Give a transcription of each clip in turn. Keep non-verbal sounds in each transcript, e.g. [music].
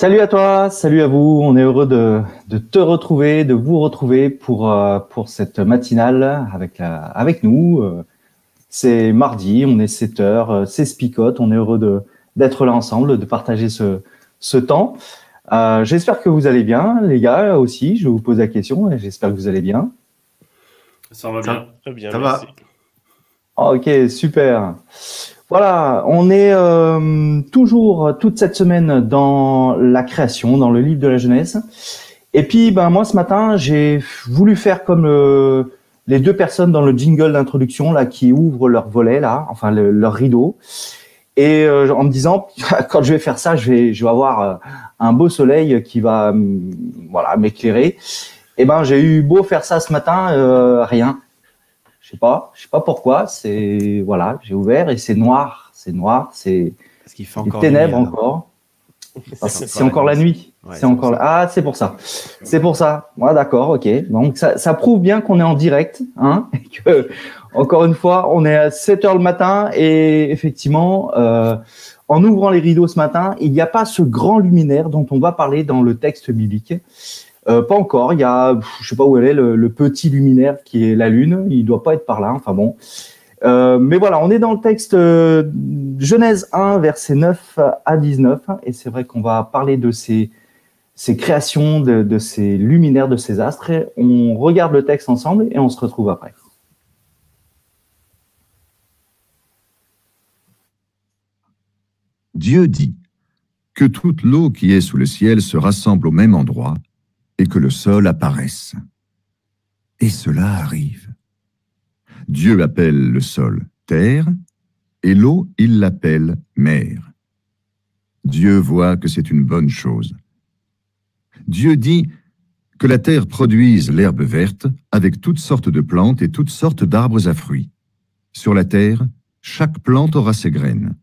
Salut à toi, salut à vous. On est heureux de, de te retrouver, de vous retrouver pour euh, pour cette matinale avec avec nous. Euh, c'est mardi, on est 7 heures, euh, c'est Spicote. On est heureux de d'être là ensemble, de partager ce ce temps. Euh, j'espère que vous allez bien, les gars aussi. Je vous pose la question et j'espère que vous allez bien. Ça va bien. Très bien, Ça merci. Ok, super. Voilà, on est euh, toujours toute cette semaine dans la création, dans le livre de la jeunesse. Et puis, ben moi ce matin, j'ai voulu faire comme le- les deux personnes dans le jingle d'introduction là qui ouvrent leur volet là, enfin le- leur rideau, et euh, en me disant [laughs] quand je vais faire ça, je vais je vais avoir euh, un beau soleil qui va hum, voilà m'éclairer. Et ben j'ai eu beau faire ça ce matin, euh, rien. Je sais pas, je sais pas pourquoi. C'est voilà, j'ai ouvert et c'est noir, c'est noir, c'est qu'il fait encore ténèbres nuit, [laughs] encore. C'est encore la nuit. Ouais, c'est encore ah c'est pour ça. C'est pour ça. Ouais, d'accord, ok. Donc ça, ça prouve bien qu'on est en direct, hein, [laughs] et que encore une fois, on est à 7 heures le matin et effectivement, euh, en ouvrant les rideaux ce matin, il n'y a pas ce grand luminaire dont on va parler dans le texte biblique. Euh, pas encore. Il y a, je sais pas où elle est, le, petit luminaire qui est la lune. Il doit pas être par là. Enfin bon. Euh, mais voilà, on est dans le texte euh, Genèse 1, versets 9 à 19, et c'est vrai qu'on va parler de ces, ces créations, de, de ces luminaires, de ces astres. On regarde le texte ensemble et on se retrouve après. Dieu dit que toute l'eau qui est sous le ciel se rassemble au même endroit et que le sol apparaisse. Et cela arrive. Dieu appelle le sol terre et l'eau il l'appelle mer. Dieu voit que c'est une bonne chose. Dieu dit que la terre produise l'herbe verte avec toutes sortes de plantes et toutes sortes d'arbres à fruits. Sur la terre, chaque plante aura ses graines.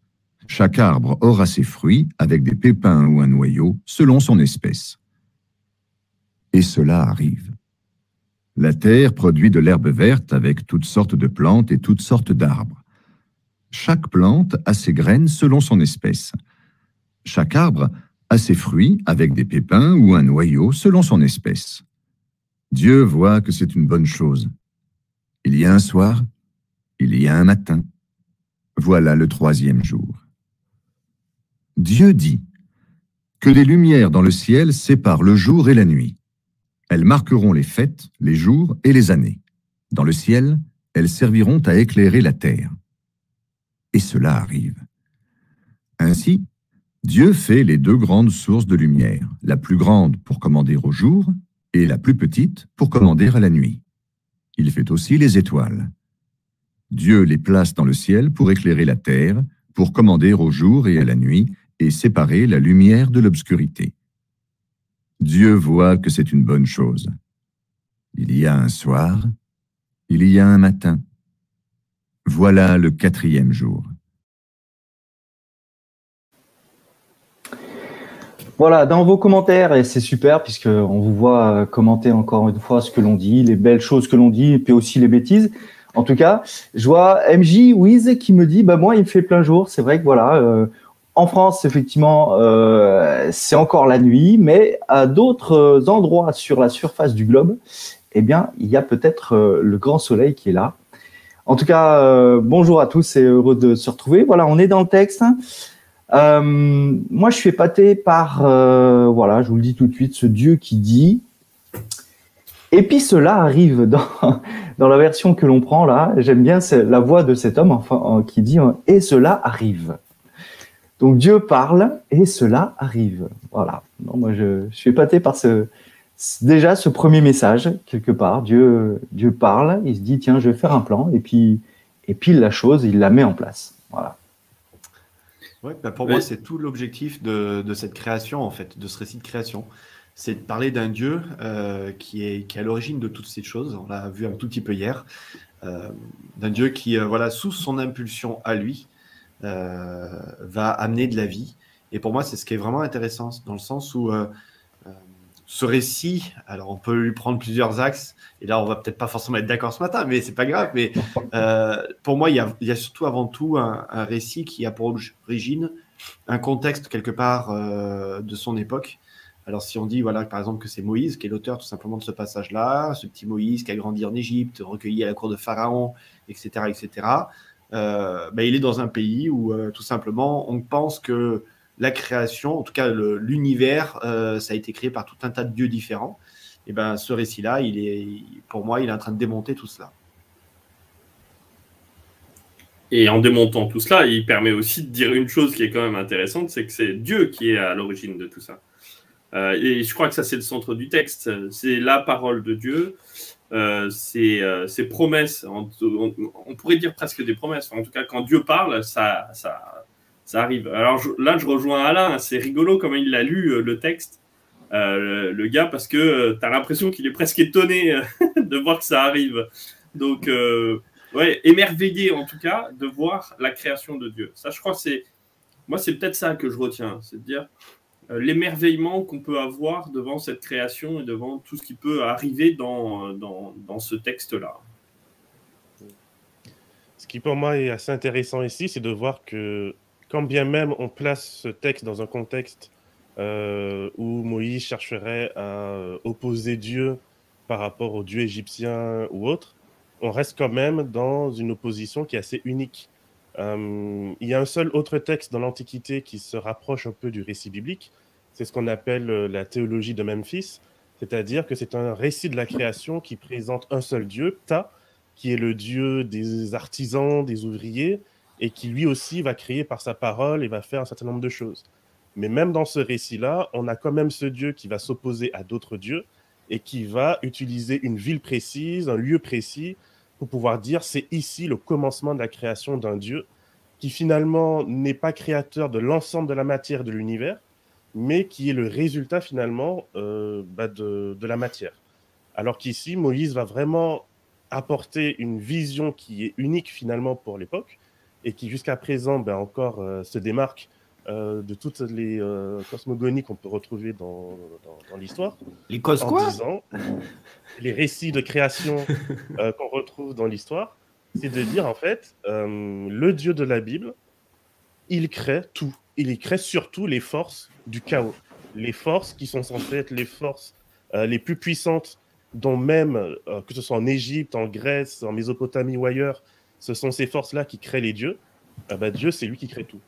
Chaque arbre aura ses fruits avec des pépins ou un noyau selon son espèce. Et cela arrive. La terre produit de l'herbe verte avec toutes sortes de plantes et toutes sortes d'arbres. Chaque plante a ses graines selon son espèce. Chaque arbre a ses fruits avec des pépins ou un noyau selon son espèce. Dieu voit que c'est une bonne chose. Il y a un soir, il y a un matin. Voilà le troisième jour. Dieu dit que des lumières dans le ciel séparent le jour et la nuit. Elles marqueront les fêtes, les jours et les années. Dans le ciel, elles serviront à éclairer la terre. Et cela arrive. Ainsi, Dieu fait les deux grandes sources de lumière, la plus grande pour commander au jour et la plus petite pour commander à la nuit. Il fait aussi les étoiles. Dieu les place dans le ciel pour éclairer la terre, pour commander au jour et à la nuit, et séparer la lumière de l'obscurité. Dieu voit que c'est une bonne chose. Il y a un soir, il y a un matin. Voilà le quatrième jour. Voilà, dans vos commentaires, et c'est super puisque on vous voit euh, commenter encore une fois ce que l'on dit, les belles choses que l'on dit, et puis aussi les bêtises. En tout cas, je vois MJ Wiz qui me dit, bah moi, il me fait plein jour. C'est vrai que voilà, euh, en France, effectivement, euh, c'est encore la nuit, mais à d'autres endroits sur la surface du globe, eh bien, il y a peut-être euh, le grand soleil qui est là. En tout cas, euh, bonjour à tous et heureux de se retrouver. Voilà, on est dans le texte. Euh, moi, je suis épaté par, euh, voilà, je vous le dis tout de suite, ce Dieu qui dit. Et puis cela arrive dans, [laughs] dans la version que l'on prend là. J'aime bien la voix de cet homme euh, qui dit euh, et cela arrive. Donc Dieu parle et cela arrive. Voilà. Non, moi, je, suis épaté par ce, déjà ce premier message quelque part. Dieu, Dieu parle, il se dit tiens, je vais faire un plan et puis, et puis la chose, il la met en place. Voilà. Ouais, bah, pour moi, c'est tout l'objectif de, de, cette création, en fait, de ce récit de création. C'est de parler d'un Dieu euh, qui, est, qui est à l'origine de toutes ces choses. On l'a vu un tout petit peu hier. Euh, d'un Dieu qui, euh, voilà, sous son impulsion à lui, va amener de la vie. Et pour moi, c'est ce qui est vraiment intéressant, dans le sens où ce récit, alors on peut lui prendre plusieurs axes, et là on va peut-être pas forcément être d'accord ce matin, mais c'est pas grave. Mais [laughs] pour moi, il y, a, il y, a, surtout avant tout un, récit qui a pour origine un contexte quelque part de son époque. Alors si on dit voilà par exemple que c'est Moïse qui est l'auteur tout simplement de ce passage-là, ce petit Moïse qui a grandi en Égypte, recueilli à la cour de Pharaon, etc., etc. Euh, ben, il est dans un pays où euh, tout simplement on pense que la création, en tout cas l'univers, euh, ça a été créé par tout un tas de dieux différents. Et ben ce récit-là, pour moi, il est en train de démonter tout cela. Et en démontant tout cela, il permet aussi de dire une chose qui est quand même intéressante, c'est que c'est Dieu qui est à l'origine de tout ça. et je crois que ça, c'est le centre du texte. C'est la parole de Dieu euh, ces, euh, promesses, on, pourrait dire presque des promesses. En tout cas, quand Dieu parle, ça, ça, ça arrive. Alors là, je rejoins Alain. C'est rigolo comment il a lu euh, le texte, le, gars, parce que tu as l'impression qu'il est presque étonné [laughs] de voir que ça arrive. Donc, ouais, émerveillé en tout cas de voir la création de Dieu. Ça, je crois, c'est moi, c'est peut-être ça que je retiens, c'est de dire euh, l'émerveillement qu'on peut avoir devant cette création et devant tout ce qui peut arriver dans, dans, ce texte-là. Ce qui pour moi est assez intéressant ici, c'est de voir que quand bien même on place ce texte dans un contexte euh, où Moïse chercherait à opposer Dieu par rapport au dieu égyptien ou autre, on reste quand même dans une opposition qui est assez unique. Euh, il y a un seul autre texte dans l'Antiquité qui se rapproche un peu du récit biblique. C'est ce qu'on appelle euh, la théologie de Memphis, c'est-à-dire que c'est un récit de la création qui présente un seul Dieu, Ta, qui est le Dieu des artisans, des ouvriers, et qui lui aussi va créer par sa parole et va faire un certain nombre de choses. Mais même dans ce récit-là, on a quand même ce Dieu qui va s'opposer à d'autres dieux et qui va utiliser une ville précise, un lieu précis pour pouvoir dire c'est ici le commencement de la création d'un Dieu qui finalement n'est pas créateur de l'ensemble de la matière de l'univers, mais qui est le résultat finalement euh, bah, de, la matière. Alors qu'ici, Moïse va vraiment apporter une vision qui est unique finalement pour l'époque et qui jusqu'à présent ben, encore euh, se démarque euh, de toutes les cosmogonies qu'on peut retrouver dans, dans, l'histoire. Les cos quoi Les récits de création [laughs] qu'on retrouve dans l'histoire c'est de dire en fait, euh, le Dieu de la Bible, il crée tout. Il crée surtout les forces du chaos. Les forces qui sont censées être les forces euh, les plus puissantes, dont même, euh, que ce soit en Égypte, en Grèce, en Mésopotamie ou ailleurs, ce sont ces forces-là qui créent les dieux. Bah, Dieu, c'est lui qui crée tout.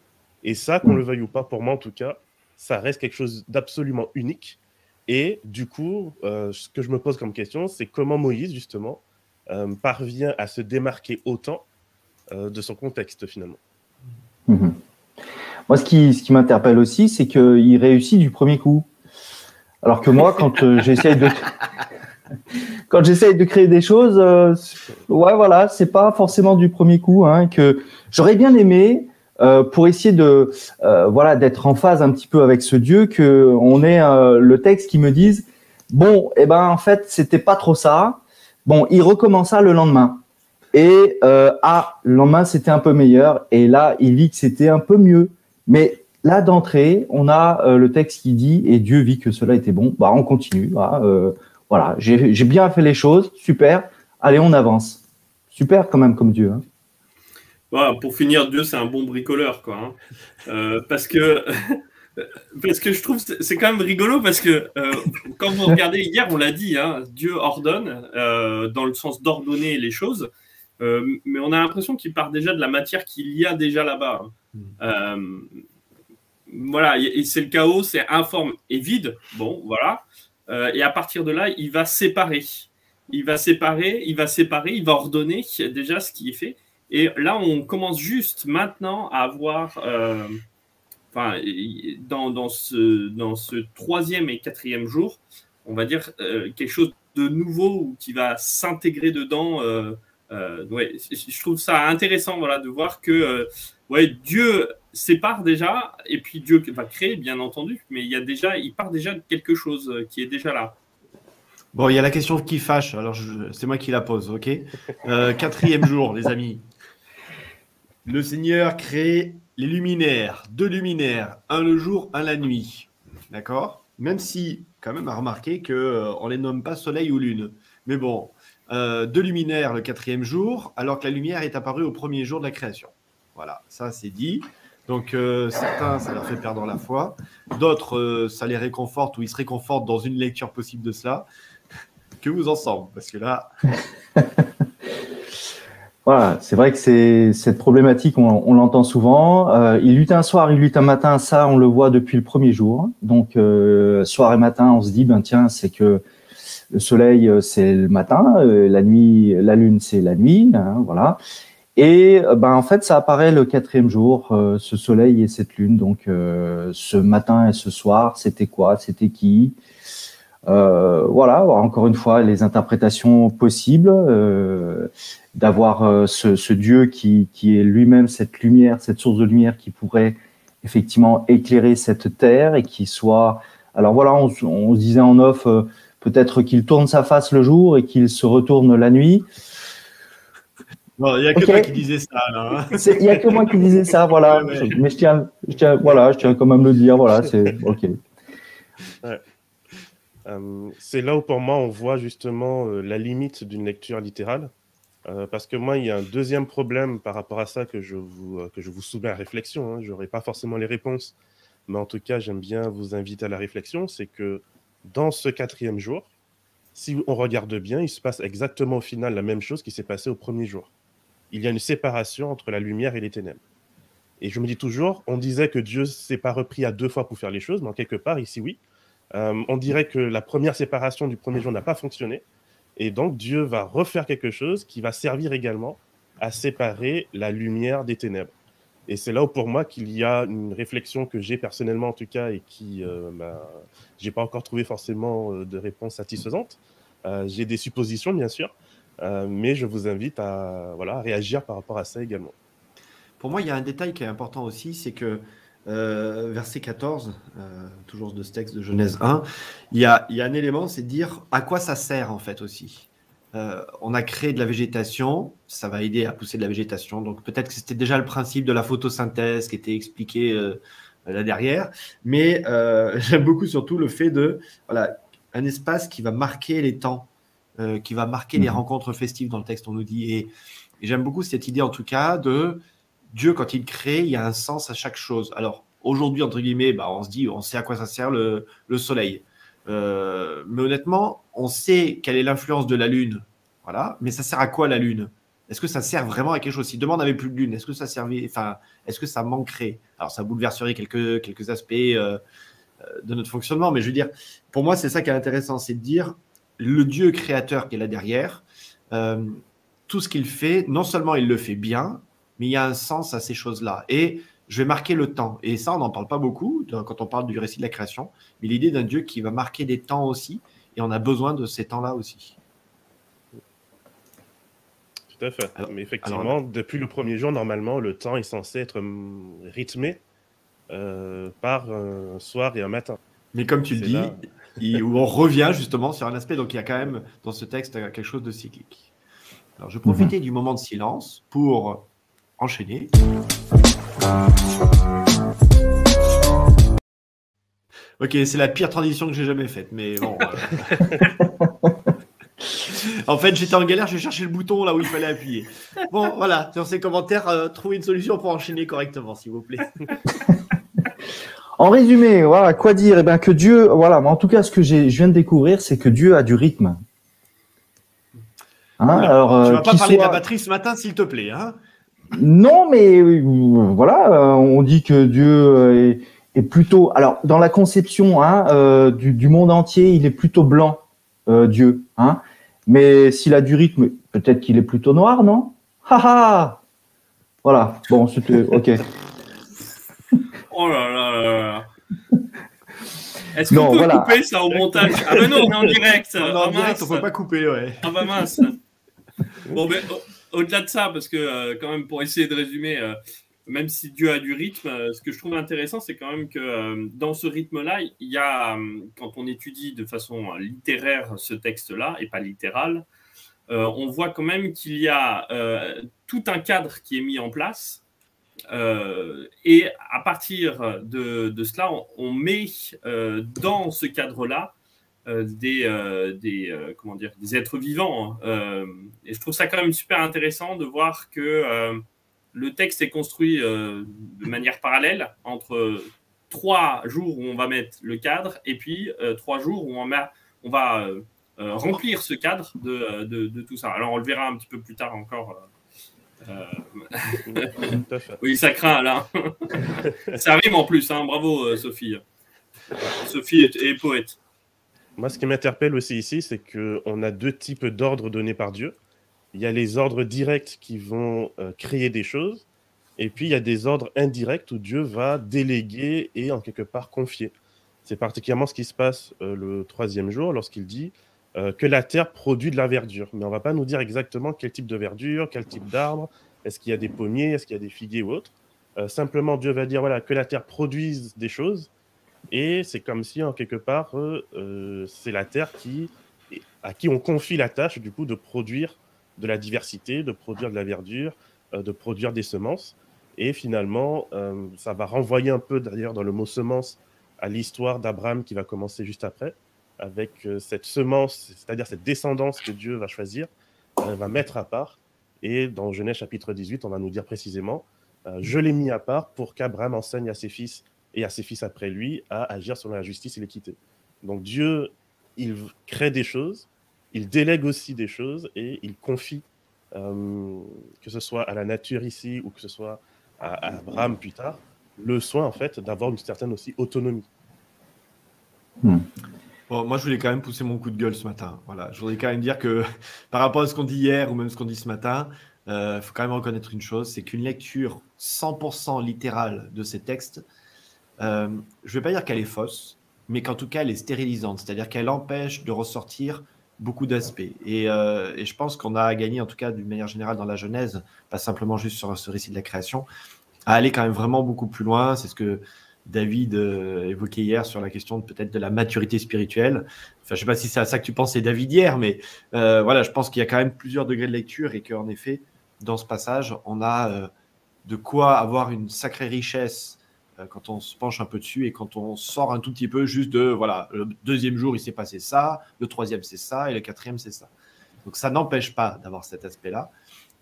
Et ça, qu'on le veuille ou pas, pour moi en tout cas, ça reste quelque chose d'absolument unique. Et du coup, ce que je me pose comme question, c'est comment Moïse, justement, euh, parvient à se démarquer autant euh, de son contexte finalement. Mhm. Moi, ce qui, ce qui m'interpelle aussi, c'est qu'il réussit du premier coup. Alors que moi, quand euh, j'essaye de [laughs] quand j'essaye de créer des choses, ouais, voilà, c'est pas forcément du premier coup. Hein, que j'aurais bien aimé pour essayer de voilà d'être en phase un petit peu avec ce Dieu, que on ait le texte qui me dise bon, eh ben en fait, c'était pas trop ça. Bon, il recommença le lendemain. Et euh, ah, le lendemain, c'était un peu meilleur. Et là, il vit que c'était un peu mieux. Mais là, d'entrée, on a euh, le texte qui dit Et Dieu vit que cela était bon. Bah, on continue. Euh, voilà, j'ai bien fait les choses. Super. Allez, on avance. Super quand même comme Dieu. Hein. Voilà, pour finir, Dieu, c'est un bon bricoleur. Quoi, hein. parce que [laughs] Parce que je trouve c'est quand même rigolo parce que euh, quand vous regardez hier, on l'a dit, hein, Dieu ordonne euh, dans le sens d'ordonner les choses, euh, mais on a l'impression qu'il part déjà de la matière qu'il y a déjà là-bas. Hmm. voilà, c'est le chaos, c'est informe et vide. Bon, voilà. et à partir de là, il va séparer. Il va séparer, il va séparer, il va ordonner déjà ce qui est fait. Et là, on commence juste maintenant à avoir enfin, dans, dans, ce, dans ce troisième et quatrième jour, on va dire quelque chose de nouveau ou qui va s'intégrer dedans. ouais, je trouve ça intéressant voilà, de voir que ouais, Dieu sépare déjà, et puis Dieu va créer, bien entendu, mais il y a déjà, il part déjà de quelque chose qui est déjà là. Bon, il y a la question qui fâche, alors c'est moi qui la pose, ok? Euh, Quatrième jour, les amis. Le Seigneur crée les luminaires, deux luminaires, un le jour, un la nuit. D'accord? Même si, quand même, à remarquer qu'on euh, ne les nomme pas soleil ou lune. Mais bon, euh, deux luminaires le quatrième jour, alors que la lumière est apparue au premier jour de la création. Voilà, ça c'est dit. Donc certains, ça leur fait perdre la foi. D'autres, ça les réconforte ou ils se réconfortent dans une lecture possible de cela que vous ensemble, parce que là. [laughs] voilà, c'est vrai que c'est cette problématique, on, l'entend souvent. Euh, il lutte un soir, il lutte un matin, ça, on le voit depuis le premier jour. Donc, euh, soir et matin, on se dit, ben tiens, c'est que le soleil, euh, c'est le matin, la nuit, la lune, c'est la nuit, hein, voilà. Et ben en fait, ça apparaît le quatrième jour, ce soleil et cette lune. Donc, ce matin et ce soir, c'était quoi? C'était qui? Voilà, encore une fois, les interprétations possibles, d'avoir euh, ce, Dieu qui, est lui-même cette lumière, cette source de lumière qui pourrait effectivement éclairer cette terre et qui soit. Alors voilà, on, se disait en off, peut-être qu'il tourne sa face le jour et qu'il se retourne la nuit. Il n'y a que toi qui disais ça. Hein. [laughs] Il n'y a que moi qui disais ça, voilà. Mais je tiens, je tiens, voilà, je tiens quand même le dire, voilà, c'est ok. Euh, c'est là où pour moi on voit justement euh, la limite d'une lecture littérale. Euh, parce que moi, il y a un deuxième problème par rapport à ça que je vous, que je vous soumets à réflexion. Hein. Je n'aurai pas forcément les réponses, mais en tout cas, j'aime bien vous inviter à la réflexion. C'est que dans ce quatrième jour, si on regarde bien, il se passe exactement au final la même chose qui s'est passé au premier jour. Il y a une séparation entre la lumière et les ténèbres. Et je me dis toujours, on disait que Dieu s'est pas repris à deux fois pour faire les choses, mais en quelque part, ici, oui. Euh, on dirait que la première séparation du premier jour n'a pas fonctionné. Et donc Dieu va refaire quelque chose qui va servir également à séparer la lumière des ténèbres. Et c'est là où pour moi qu'il y a une réflexion que j'ai personnellement en tout cas et qui, euh, j'ai pas encore trouvé forcément euh, de réponse satisfaisante. Euh, j'ai des suppositions bien sûr, mais je vous invite à voilà réagir par rapport à ça également. Pour moi, il y a un détail qui est important aussi, c'est que euh, verset 14, euh, toujours de ce texte de Genèse 1, il y a, il y a un élément, c'est de dire à quoi ça sert en fait aussi. Euh, on a créé de la végétation, ça va aider à pousser de la végétation. Donc peut-être que c'était déjà le principe de la photosynthèse qui était expliqué là derrière. Mais [laughs] j'aime beaucoup surtout le fait de voilà un espace qui va marquer les temps, qui va marquer les mhm. rencontres festives dans le texte. On nous dit et j'aime beaucoup cette idée en tout cas de Dieu, quand il crée, il y a un sens à chaque chose. Alors, aujourd'hui, entre guillemets, bah, on se dit, on sait à quoi ça sert le, soleil. Euh, mais honnêtement, on sait quelle est l'influence de la Lune. Voilà. Mais ça sert à quoi la Lune? Est-ce que ça sert vraiment à quelque chose? Si demain on n'avait plus de Lune, est-ce que ça servait Enfin, est-ce que ça manquerait? Alors, ça bouleverserait quelques, aspects euh, euh, de notre fonctionnement. Mais je veux dire, pour moi, c'est ça qui est intéressant c'est de dire le Dieu créateur qui est là derrière, tout ce qu'il fait, non seulement il le fait bien, mais il y a un sens à ces choses-là. Et je vais marquer le temps. Et ça, on n'en parle pas beaucoup quand on parle du récit de la création, mais l'idée d'un Dieu qui va marquer des temps aussi, et on a besoin de ces temps-là aussi. Tout à fait. mais effectivement, depuis le premier jour, normalement, le temps est censé être hum, rythmé euh, par un soir et un matin. Mais comme tu le dis, [laughs] on revient justement sur un aspect, donc il y a quand même dans ce texte quelque chose de cyclique. Alors je vais profiter mhm. du moment de silence pour enchaîner. Ok, c'est la pire transition que j'ai jamais faite, mais bon. Euh. [laughs] en fait, j'étais en galère, je vais chercher le bouton là où il fallait appuyer. Bon, voilà, dans ces commentaires, euh, trouvez une solution pour enchaîner correctement, s'il vous plaît. en résumé, voilà, quoi dire? Eh bien, que Dieu, voilà, moi, en tout cas, ce que je viens de découvrir, c'est que Dieu a du rythme. Hein, alors, tu vas euh, pas parler de la batterie ce matin, s'il te plaît, hein? Non, mais euh, voilà, euh, on dit que Dieu euh, est, plutôt. Alors, dans la conception hein, du, monde entier, il est plutôt blanc, Dieu. Hein. Mais s'il a du rythme, peut-être qu'il est plutôt noir, non? Haha Voilà. Bon, c'était ok. Oh là là là là. Est-ce qu'on peut voilà. couper ça au montage? Ah ben non, on est en direct. On est en ah, direct, on peut pas couper, ouais. Ah bah mince. Bon, mais au-delà de ça, parce que euh, quand même, pour essayer de résumer, euh, même si Dieu a du rythme, euh, ce que je trouve intéressant, c'est quand même que dans ce rythme-là, il y a, quand on étudie de façon littéraire ce texte-là, et pas littéral, on voit quand même qu'il y a tout un cadre qui est mis en place. et à partir de, cela, on, met dans ce cadre-là des, euh, des, euh, comment dire, des êtres vivants. Hein. et je trouve ça quand même super intéressant de voir que le texte est construit de manière parallèle entre trois jours où on va mettre le cadre et puis trois jours où on, met, on va remplir ce cadre de, de, tout ça. Alors on le verra un petit peu plus tard encore. [laughs] oui, ça craint là. [laughs] ça rime en plus, hein. bravo Sophie. Sophie est poète. Moi, ce qui m'interpelle aussi ici, c'est qu'on a deux types d'ordres donnés par Dieu. Il y a les ordres directs qui vont euh, créer des choses, et puis il y a des ordres indirects où Dieu va déléguer et en quelque part confier. C'est particulièrement ce qui se passe euh, le troisième jour lorsqu'il dit euh, que la terre produit de la verdure. Mais on ne va pas nous dire exactement quel type de verdure, quel type d'arbre, est-ce qu'il y a des pommiers, est-ce qu'il y a des figuiers ou autre. simplement, Dieu va dire voilà, que la terre produise des choses, et c'est comme si, en quelque part, euh, euh, c'est la Terre qui, à qui on confie la tâche, du coup, de produire de la diversité, de produire de la verdure, euh, de produire des semences. Et finalement, ça va renvoyer un peu, d'ailleurs, dans le mot semence, à l'histoire d'Abraham qui va commencer juste après, avec cette semence, c'est-à-dire cette descendance que Dieu va choisir, va mettre à part. Et dans Genèse chapitre 18, on va nous dire précisément, je l'ai mis à part pour qu'Abraham enseigne à ses fils et à ses fils après lui à agir selon la justice et l'équité. Donc Dieu, il crée des choses, il délègue aussi des choses et il confie, euh, que ce soit à la nature ici ou que ce soit à, Abraham plus tard, le soin en fait d'avoir une certaine aussi autonomie. Hmm. Bon, moi, je voulais quand même pousser mon coup de gueule ce matin. Voilà, je voudrais quand même dire que [laughs] par rapport à ce qu'on dit hier ou même ce qu'on dit ce matin, il euh, faut quand même reconnaître une chose, c'est qu'une lecture 100% littérale de ces textes, euh, je ne vais pas dire qu'elle est fausse, mais qu'en tout cas, elle est stérilisante, c'est-à-dire qu'elle empêche de ressortir beaucoup d'aspects. Euh, et, je pense qu'on a gagné, en tout cas d'une manière générale dans la Genèse, pas simplement juste sur ce récit de la création, à aller quand même vraiment beaucoup plus loin. C'est ce que David euh, évoquait hier sur la question peut-être de la maturité spirituelle. Je ne sais pas si c'est à ça que tu pensais, David, hier, mais voilà, je pense qu'il y a quand même plusieurs degrés de lecture et qu'en effet, dans ce passage, on a de quoi avoir une sacrée richesse euh, quand on se penche un peu dessus et quand on sort un tout petit peu juste de, voilà, le deuxième jour, il s'est passé ça, le troisième, c'est ça, et le quatrième, c'est ça. Donc ça n'empêche pas d'avoir cet aspect-là,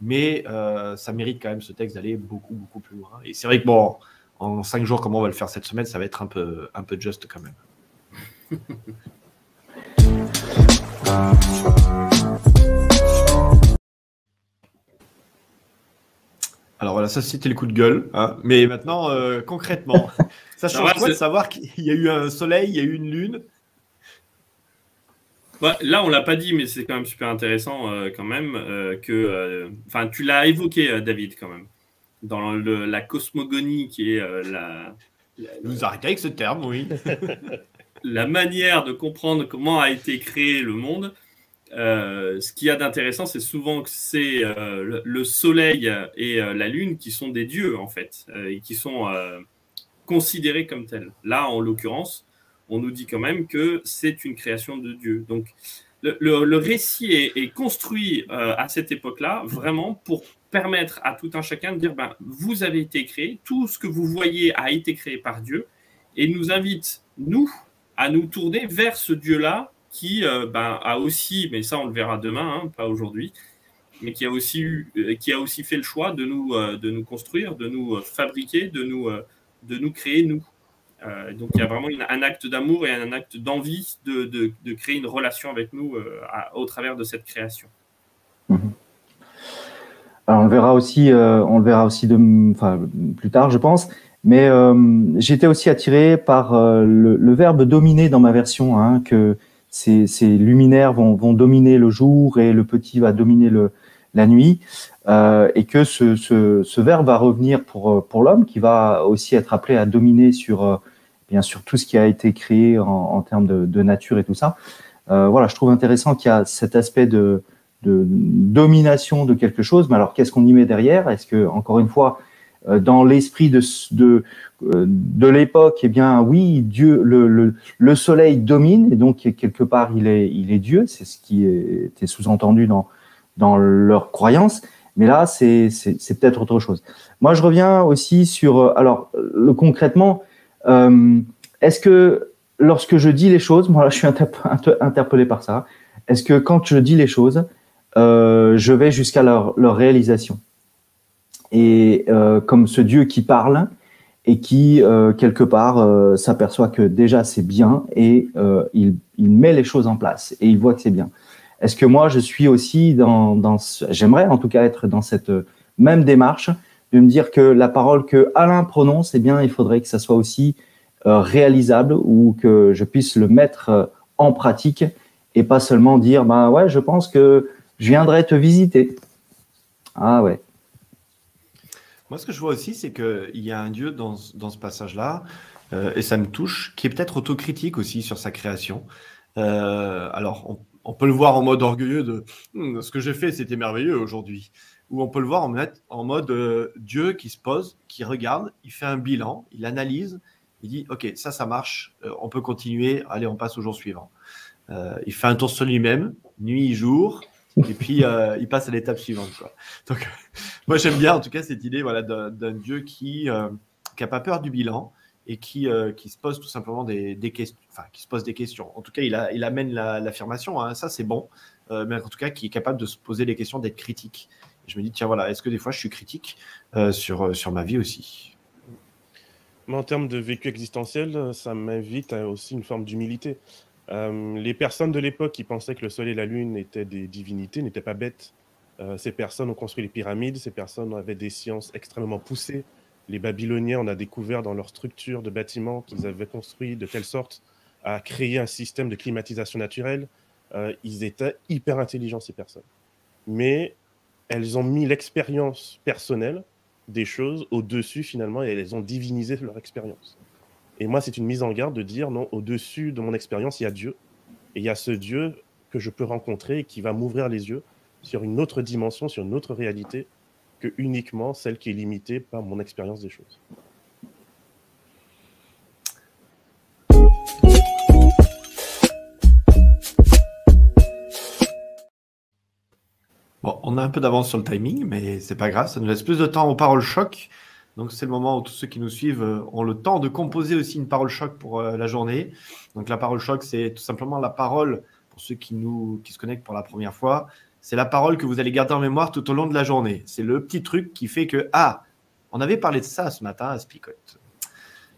mais euh, ça mérite quand même ce texte d'aller beaucoup, beaucoup plus loin. Et c'est vrai que, bon, en cinq jours, comme on va le faire cette semaine, ça va être un peu, un peu juste quand même. [laughs] Alors voilà, ça c'était le coup de gueule. Hein. Mais maintenant, euh, concrètement, [laughs] ça change quoi de savoir qu'il y a eu un soleil, il y a eu une lune? Bah, Là, on l'a pas dit, mais c'est quand même super intéressant euh, quand même euh, que. Enfin, tu l'as évoqué, David, quand même, dans la cosmogonie qui est la, Vous arrêtez avec ce terme, oui. [laughs] la manière de comprendre comment a été créé le monde. Euh, ce qu'il y a d'intéressant, c'est souvent que c'est euh, le, soleil et euh, la lune qui sont des dieux, en fait, et qui sont considérés comme tels. Là, en l'occurrence, on nous dit quand même que c'est une création de Dieu. Donc, le, récit est, construit à cette époque-là, vraiment pour permettre à tout un chacun de dire, ben, vous avez été créé, tout ce que vous voyez a été créé par Dieu, et nous invite, nous, à nous tourner vers ce Dieu-là qui euh, ben, a aussi, mais ça on le verra demain, hein, pas aujourd'hui, mais qui a aussi eu, euh, qui a aussi fait le choix de nous, euh, de nous construire, de nous fabriquer, de nous, de nous créer nous. donc il y a vraiment un acte d'amour et un acte d'envie de, créer une relation avec nous au travers de cette création. Alors on le verra aussi, on le verra aussi de, enfin, plus tard, je pense. Mais j'étais aussi attiré par le, verbe dominer dans ma version, hein, que ces, luminaires vont, dominer le jour et le petit va dominer la nuit, et que ce, verbe va revenir pour, pour l'homme, qui va aussi être appelé à dominer sur, bien sûr, tout ce qui a été créé en, termes de, nature et tout ça. voilà, je trouve intéressant qu'il y a cet aspect de, de domination de quelque chose, mais alors qu'est-ce qu'on y met derrière? Est-ce que, encore une fois, euh, dans l'esprit de, de, euh, de l'époque, eh bien, oui, Dieu, le, le, le, soleil domine, et donc quelque part, il est, il est Dieu, c'est ce qui était sous-entendu dans, dans leur croyance. Mais là, c'est peut-être autre chose. Moi, je reviens aussi sur, euh, alors, concrètement, euh, est-ce que lorsque je dis les choses, moi, là, je suis interpellé par ça. Est-ce que quand je dis les choses, euh, je vais jusqu'à leur, leur réalisation? Et euh, comme ce Dieu qui parle et qui euh, quelque part euh, s'aperçoit que déjà c'est bien et il, il, met les choses en place et il voit que c'est bien. Est-ce que moi je suis aussi dans, dans j'aimerais en tout cas être dans cette même démarche de me dire que la parole que Alain prononce, eh bien il faudrait que ça soit aussi réalisable ou que je puisse le mettre en pratique et pas seulement dire bah ouais je pense que je viendrai te visiter. Ah ouais. Moi, ce que je vois aussi, c'est qu'il y a un Dieu dans, dans ce passage-là, euh, et ça me touche, qui est peut-être autocritique aussi sur sa création. Euh, alors, on, peut le voir en mode orgueilleux de hm, ce que j'ai fait, c'était merveilleux aujourd'hui. Ou on peut le voir en, mode euh, Dieu qui se pose, qui regarde, il fait un bilan, il analyse, il dit Ok, ça, ça marche, on peut continuer, allez, on passe au jour suivant. Il fait un tour sur lui-même, nuit, jour, et puis euh, il passe à l'étape suivante. Donc, [laughs] moi j'aime bien en tout cas cette idée voilà, d'un Dieu qui n'a euh, pas peur du bilan et qui, euh, qui se pose tout simplement des, questions, enfin qui se pose des questions. En tout cas, il, amène l'affirmation, hein, ça c'est bon, mais en tout cas qui est capable de se poser des questions, d'être critique. Je me dis tiens voilà, est-ce que des fois je suis critique sur, sur ma vie aussi? Mais en termes de vécu existentiel, ça m'invite à aussi une forme d'humilité. Euh, les personnes de l'époque qui pensaient que le Soleil et la Lune étaient des divinités n'étaient pas bêtes. Euh, ces personnes ont construit les pyramides, ces personnes avaient des sciences extrêmement poussées. Les Babyloniens, on a découvert dans leur structure de bâtiments qu'ils avaient construit de telle sorte à créer un système de climatisation naturelle. Euh, ils étaient hyper intelligents, ces personnes. Mais elles ont mis l'expérience personnelle des choses au-dessus, finalement, et elles ont divinisé leur expérience. Et moi, c'est une mise en garde de dire non, au-dessus de mon expérience, il y a Dieu. Et il y a ce Dieu que je peux rencontrer et qui va m'ouvrir les yeux sur une autre dimension, sur une autre réalité que uniquement celle qui est limitée par mon expérience des choses. Bon, on a un peu d'avance sur le timing, mais c'est pas grave, ça nous laisse plus de temps aux paroles choc. Donc c'est le moment où tous ceux qui nous suivent euh, ont le temps de composer aussi une parole choc pour euh, la journée. Donc la parole choc, c'est tout simplement la parole, pour ceux qui, nous, qui se connectent pour la première fois, c'est la parole que vous allez garder en mémoire tout au long de la journée. C'est le petit truc qui fait que, ah, on avait parlé de ça ce matin à Spicote.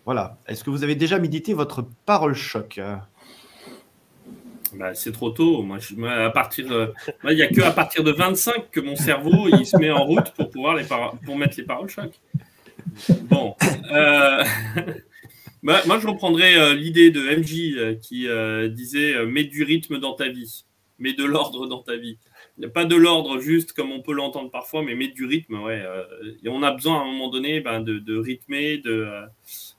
Voilà. Est-ce que vous avez déjà médité votre parole choc bah, c'est trop tôt. Moi, à partir, il n'y a que à partir de 25 que mon cerveau il se met en route pour pouvoir les pour mettre les paroles choc. Bon. Euh, [laughs] moi, je reprendrai euh, l'idée de MJ euh, qui disait mets du rythme dans ta vie, mets de l'ordre dans ta vie. Pas de l'ordre juste comme on peut l'entendre parfois, mais mets du rythme, ouais. on a besoin à un moment donné ben, de, rythmer, de,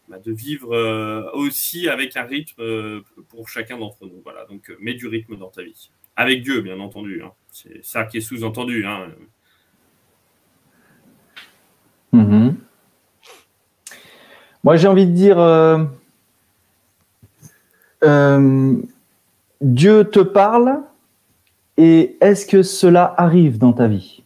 ben, vivre aussi avec un rythme pour chacun d'entre nous. Voilà, donc mets du rythme dans ta vie. Avec Dieu, bien entendu. Hein. C'est ça qui est sous-entendu. Hein. Mm-hmm. Moi, j'ai envie de dire, euh, euh, Dieu te parle et est-ce que cela arrive dans ta vie?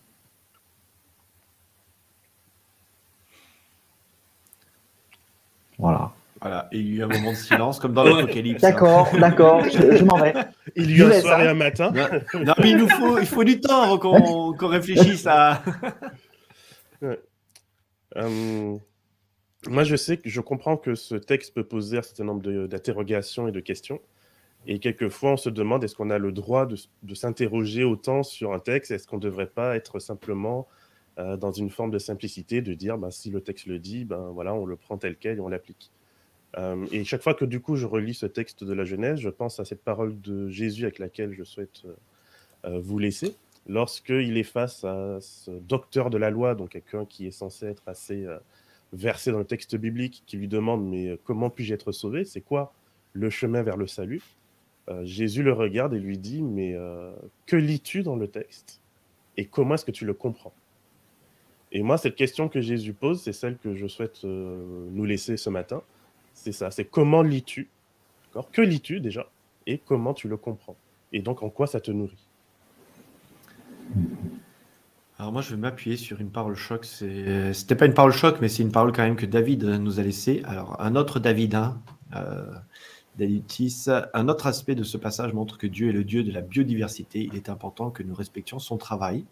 Voilà. Voilà, et il y a eu un moment de silence, comme dans l'Apocalypse. D'accord, d'accord, je, m'en vais. [laughs] Il y a eu un soirée un matin. Non, mais il nous faut, il faut du temps qu'on réfléchisse à. Euh, moi, je sais que je comprends que ce texte peut poser un certain nombre d'interrogations et de questions. Et quelquefois, on se demande est-ce qu'on a le droit de, s'interroger autant sur un texte? Est-ce qu'on ne devrait pas être simplement euh, dans une forme de simplicité, de dire ben, si le texte le dit, ben, voilà, on le prend tel quel et on l'applique euh, Et chaque fois que du coup je relis ce texte de la Genèse, je pense à cette parole de Jésus avec laquelle je souhaite euh, vous laisser. lorsqu'il est face à ce docteur de la loi, donc quelqu'un qui est censé être assez versé dans le texte biblique, qui lui demande mais comment puis-je être sauvé? C'est quoi le chemin vers le salut? Jésus le regarde et lui dit mais que lis-tu dans le texte? Et comment est-ce que tu le comprends? Et moi, cette question que Jésus pose, c'est celle que je souhaite nous laisser ce matin. C'est ça, c'est comment lis-tu? Que lis-tu déjà? Et comment tu le comprends? Et donc en quoi ça te nourrit? Alors moi, je vais m'appuyer sur une parole choc. C'était pas une parole choc, mais c'est une parole quand même que David nous a laissée. Alors un autre David, hein, euh, un autre aspect de ce passage montre que Dieu est le Dieu de la biodiversité. Il est important que nous respections son travail.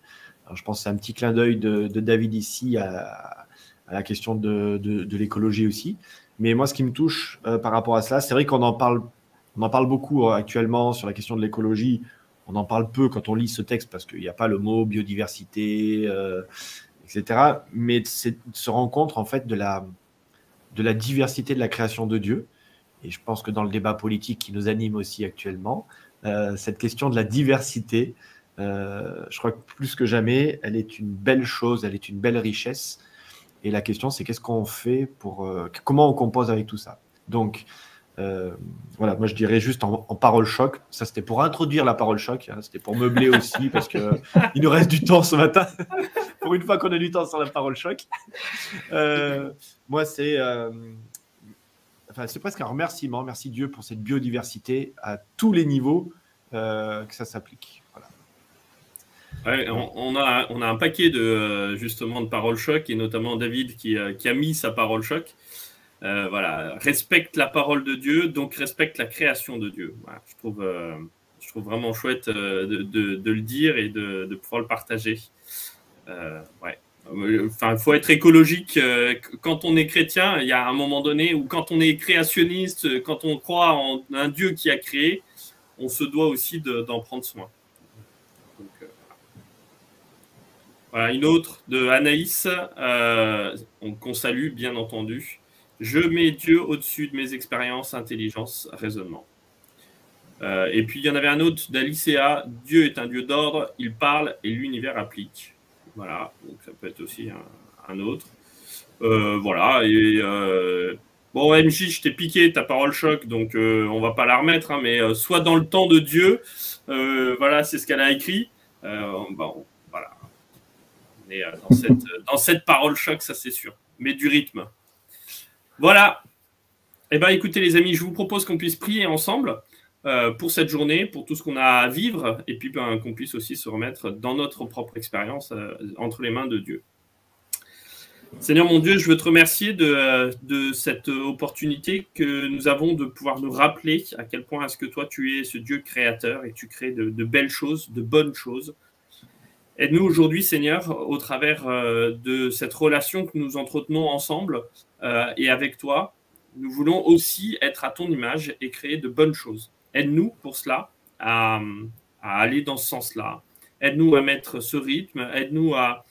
Alors, je pense que c'est un petit clin d'œil de, David ici à, la question de, l'écologie aussi. Mais moi, ce qui me touche euh, par rapport à cela, c'est vrai qu'on en parle, on en parle beaucoup euh, actuellement sur la question de l'écologie on en parle peu quand on lit ce texte parce qu'il n'y a pas le mot biodiversité, euh, etc. Mais c'est se en fait de la, de la diversité de la création de Dieu. Et je pense que dans le débat politique qui nous anime aussi actuellement, euh, cette question de la diversité, euh, je crois que plus que jamais, elle est une belle chose, elle est une belle richesse. Et la question, c'est qu'est-ce qu'on fait pour, comment on compose avec tout ça? Donc, euh, voilà, moi je dirais juste en, parole choc. Ça c'était pour introduire la parole choc. Hein. C'était pour meubler [laughs] aussi parce que il nous reste du temps ce matin. [laughs] pour une fois qu'on a du temps sur la parole choc. Euh, moi c'est, euh, enfin c'est presque un remerciement. Merci Dieu pour cette biodiversité à tous les niveaux que ça s'applique. on, a, on a un paquet de justement de paroles choc et notamment David qui, qui a mis sa parole choc. Euh, voilà, respecte la parole de Dieu, donc respecte la création de Dieu. je, trouve, euh, je trouve vraiment chouette euh, de, le dire et de, pouvoir le partager. ouais. Enfin, il faut être écologique. Quand on est chrétien, il y a un moment donné où quand on est créationniste, quand on croit en un Dieu qui a créé, on se doit aussi d'en prendre soin. voilà, une autre de Anaïs, qu'on salue bien entendu. Je mets Dieu au-dessus de mes expériences, intelligence, raisonnement. Euh, et puis il y en avait un autre d'Alicea, Dieu est un Dieu d'ordre, il parle et l'univers applique. Voilà, donc ça peut être aussi un, autre. Euh, voilà, et euh, bon, MJ, je t'ai piqué ta parole choc, donc on va pas la remettre, hein, mais soit dans le temps de Dieu, voilà, c'est ce qu'elle a écrit. bon, voilà, on est dans cette, dans cette parole choc, ça c'est sûr, mais du rythme. Voilà. Eh bien, écoutez, les amis, je vous propose qu'on puisse prier ensemble euh, pour cette journée, pour tout ce qu'on a à vivre, et puis ben, qu'on puisse aussi se remettre dans notre propre expérience euh, entre les mains de Dieu. Seigneur mon Dieu, je veux te remercier de, cette opportunité que nous avons de pouvoir nous rappeler à quel point est-ce que toi tu es ce Dieu créateur et tu crées de, belles choses, de bonnes choses. Aide-nous aujourd'hui, Seigneur, au travers euh, de cette relation que nous entretenons ensemble, euh, et avec toi, nous voulons aussi être à ton image et créer de bonnes choses. Aide-nous pour cela à, aller dans ce sens-là. Aide-nous à mettre ce rythme. Aide-nous à,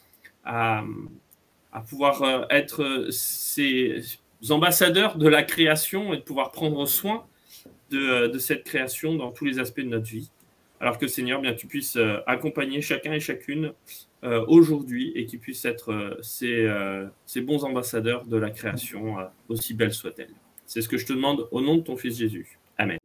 pouvoir euh, être ces ambassadeurs de la création et de pouvoir prendre soin de cette création dans tous les aspects de notre vie alors que Seigneur, bien tu puisses euh, accompagner chacun et chacune euh, aujourd'hui et qu'ils puissent être euh, ces, bons ambassadeurs de la création, aussi belle soit-elle. C'est ce que je te demande au nom de ton Fils Jésus. Amen.